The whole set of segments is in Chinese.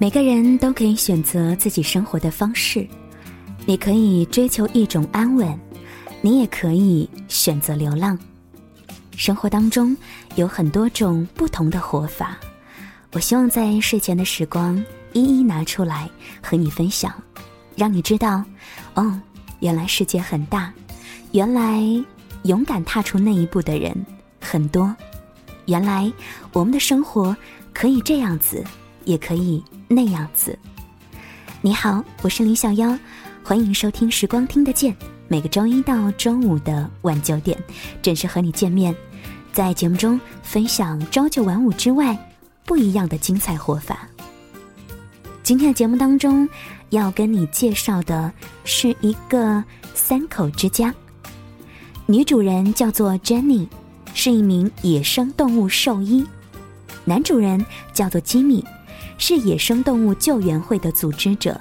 每个人都可以选择自己生活的方式，你可以追求一种安稳，你也可以选择流浪。生活当中有很多种不同的活法，我希望在睡前的时光一一拿出来和你分享，让你知道，哦，原来世界很大，原来勇敢踏出那一步的人很多，原来我们的生活可以这样子，也可以。那样子，你好，我是林小妖，欢迎收听《时光听得见》，每个周一到周五的晚九点，准时和你见面，在节目中分享朝九晚五之外不一样的精彩活法。今天的节目当中要跟你介绍的是一个三口之家，女主人叫做 Jenny，是一名野生动物兽医，男主人叫做吉米。是野生动物救援会的组织者，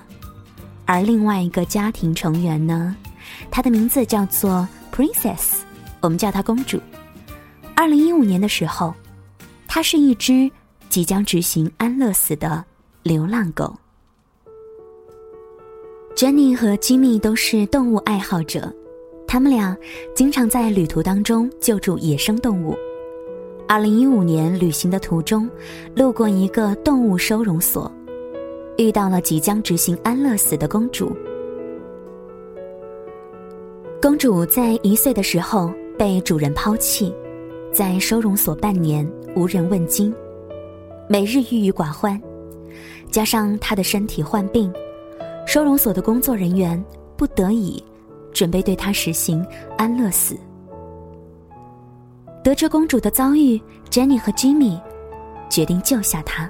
而另外一个家庭成员呢，她的名字叫做 Princess，我们叫她公主。二零一五年的时候，它是一只即将执行安乐死的流浪狗。Jenny 和 Jimmy 都是动物爱好者，他们俩经常在旅途当中救助野生动物。二零一五年旅行的途中，路过一个动物收容所，遇到了即将执行安乐死的公主。公主在一岁的时候被主人抛弃，在收容所半年无人问津，每日郁郁寡欢，加上她的身体患病，收容所的工作人员不得已准备对她实行安乐死。得知公主的遭遇，Jenny 和 Jimmy 决定救下她。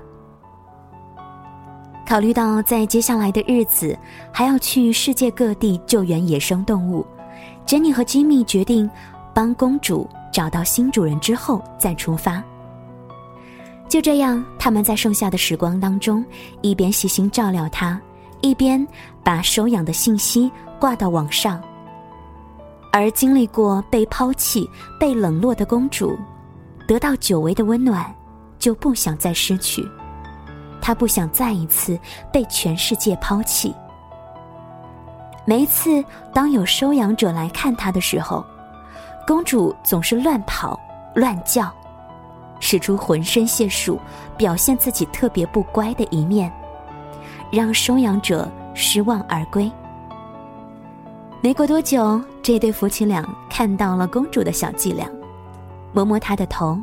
考虑到在接下来的日子还要去世界各地救援野生动物，Jenny 和 Jimmy 决定帮公主找到新主人之后再出发。就这样，他们在剩下的时光当中，一边细心照料她，一边把收养的信息挂到网上。而经历过被抛弃、被冷落的公主，得到久违的温暖，就不想再失去。她不想再一次被全世界抛弃。每一次当有收养者来看她的时候，公主总是乱跑、乱叫，使出浑身解数，表现自己特别不乖的一面，让收养者失望而归。没过多久，这对夫妻俩看到了公主的小伎俩，摸摸她的头，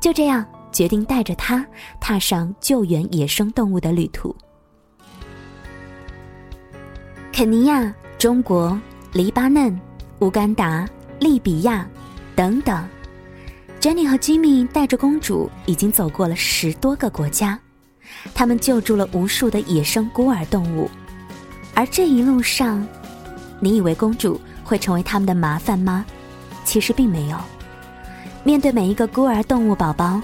就这样决定带着她踏上救援野生动物的旅途。肯尼亚、中国、黎巴嫩、乌干达、利比亚等等，Jenny 和 Jimmy 带着公主已经走过了十多个国家，他们救助了无数的野生孤儿动物，而这一路上。你以为公主会成为他们的麻烦吗？其实并没有。面对每一个孤儿动物宝宝，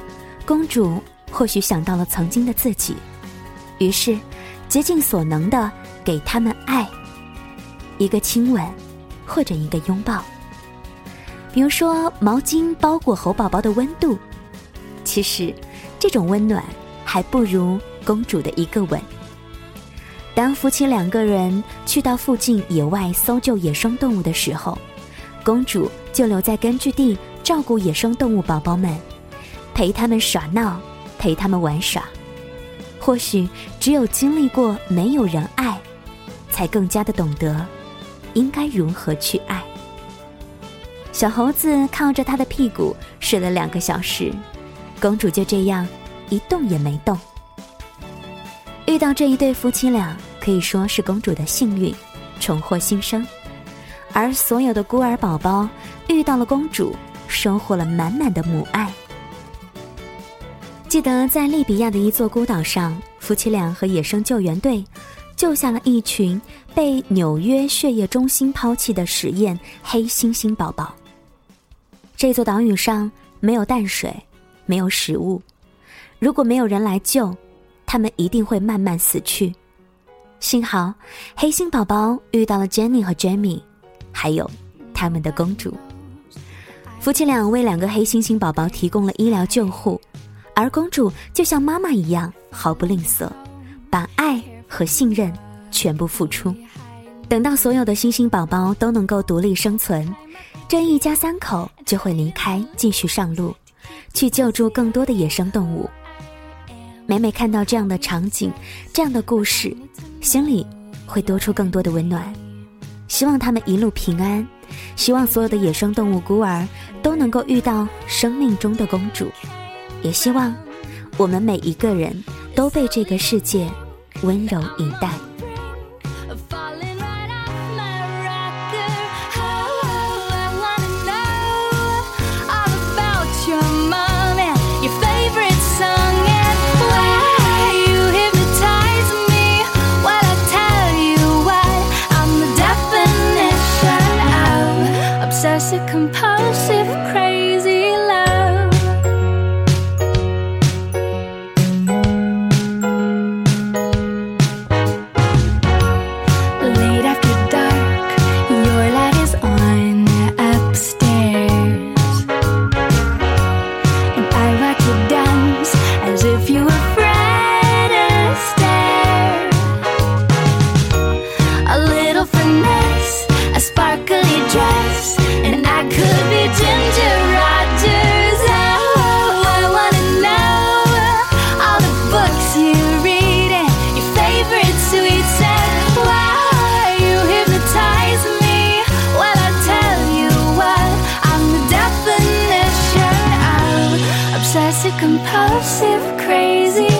公主或许想到了曾经的自己，于是竭尽所能的给他们爱，一个亲吻，或者一个拥抱。比如说，毛巾包裹猴宝宝的温度，其实这种温暖还不如公主的一个吻。当夫妻两个人去到附近野外搜救野生动物的时候，公主就留在根据地照顾野生动物宝宝们，陪他们耍闹，陪他们玩耍。或许只有经历过没有人爱，才更加的懂得应该如何去爱。小猴子靠着他的屁股睡了两个小时，公主就这样一动也没动。遇到这一对夫妻俩。可以说是公主的幸运，重获新生，而所有的孤儿宝宝遇到了公主，收获了满满的母爱。记得在利比亚的一座孤岛上，夫妻俩和野生救援队救下了一群被纽约血液中心抛弃的实验黑猩猩宝宝。这座岛屿上没有淡水，没有食物，如果没有人来救，他们一定会慢慢死去。幸好，黑猩宝宝遇到了 Jenny 和 Jamie，还有他们的公主。夫妻俩为两个黑猩猩宝宝提供了医疗救护，而公主就像妈妈一样毫不吝啬，把爱和信任全部付出。等到所有的猩猩宝宝都能够独立生存，这一家三口就会离开，继续上路，去救助更多的野生动物。每每看到这样的场景，这样的故事，心里会多出更多的温暖。希望他们一路平安，希望所有的野生动物孤儿都能够遇到生命中的公主，也希望我们每一个人都被这个世界温柔以待。compulsive, crazy.